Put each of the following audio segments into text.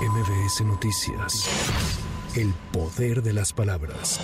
MBS Noticias. El poder de las palabras.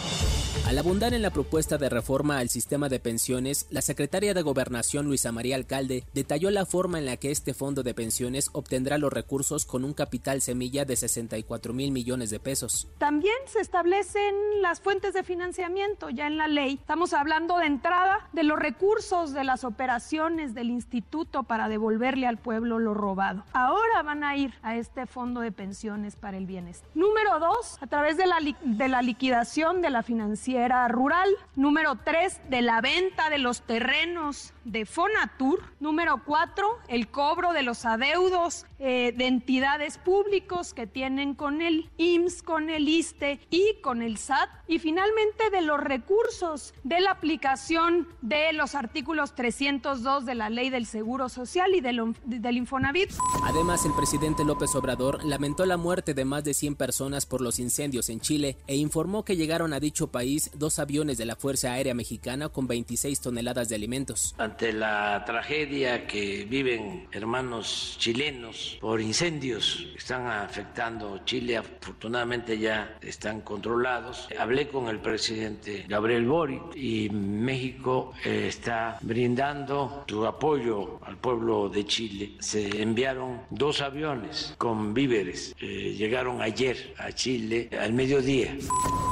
Al abundar en la propuesta de reforma al sistema de pensiones, la secretaria de Gobernación Luisa María Alcalde detalló la forma en la que este fondo de pensiones obtendrá los recursos con un capital semilla de 64 mil millones de pesos. También se establecen las fuentes de financiamiento ya en la ley. Estamos hablando de entrada de los recursos de las operaciones del instituto para devolverle al pueblo lo robado. Ahora van a ir a este fondo de pensiones para el bienestar. Número dos, a través de la, de la liquidación de la financiera rural. Número tres, de la venta de los terrenos de Fonatur. Número cuatro, el cobro de los adeudos eh, de entidades públicos que tienen con el IMSS, con el ISTE y con el SAT. Y finalmente de los recursos de la aplicación de los artículos 302 de la Ley del Seguro Social y del, del Infonavit. Además, el presidente López Obrador lamentó la muerte de más de 100 personas por los incendios en Chile e informó que llegaron a dicho país dos aviones de la Fuerza Aérea Mexicana con 26 toneladas de alimentos. Ante la tragedia que viven hermanos chilenos por incendios que están afectando Chile, afortunadamente ya están controlados. Hablé con el presidente Gabriel Boric y México eh, está brindando su apoyo al pueblo de Chile. Se enviaron dos aviones con víveres. Eh, llegaron ayer a Chile al mediodía.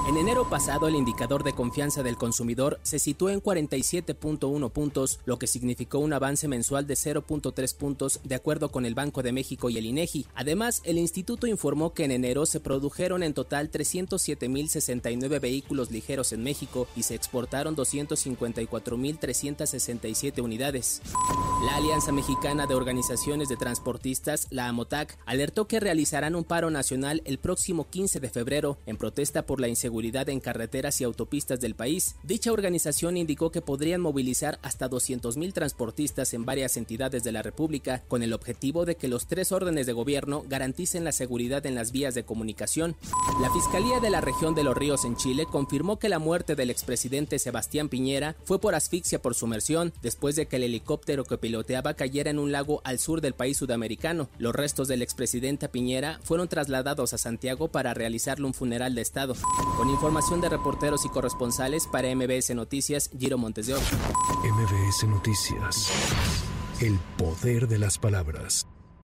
En enero pasado, el indicador de confianza del consumidor se situó en 47.1 puntos, lo que significó un avance mensual de 0.3 puntos de acuerdo con el Banco de México y el INEGI. Además, el instituto informó que en enero se produjeron en total 307.069 vehículos ligeros en México y se exportaron 254.367 unidades. La Alianza Mexicana de Organizaciones de Transportistas, la AMOTAC, alertó que realizarán un paro nacional el próximo 15 de febrero en protesta por la inseguridad en carreteras y autopistas del país. Dicha organización indicó que podrían movilizar hasta 200.000 transportistas en varias entidades de la República con el objetivo de que los tres órdenes de gobierno garanticen la seguridad en las vías de comunicación. La Fiscalía de la región de los ríos en Chile confirmó que la muerte del expresidente Sebastián Piñera fue por asfixia por sumersión después de que el helicóptero que piloteaba cayera en un lago al sur del país sudamericano. Los restos del expresidente Piñera fueron trasladados a Santiago para realizarle un funeral de Estado. Con información de reporteros y corresponsales para MBS Noticias, Giro Montes de MBS Noticias. El poder de las palabras.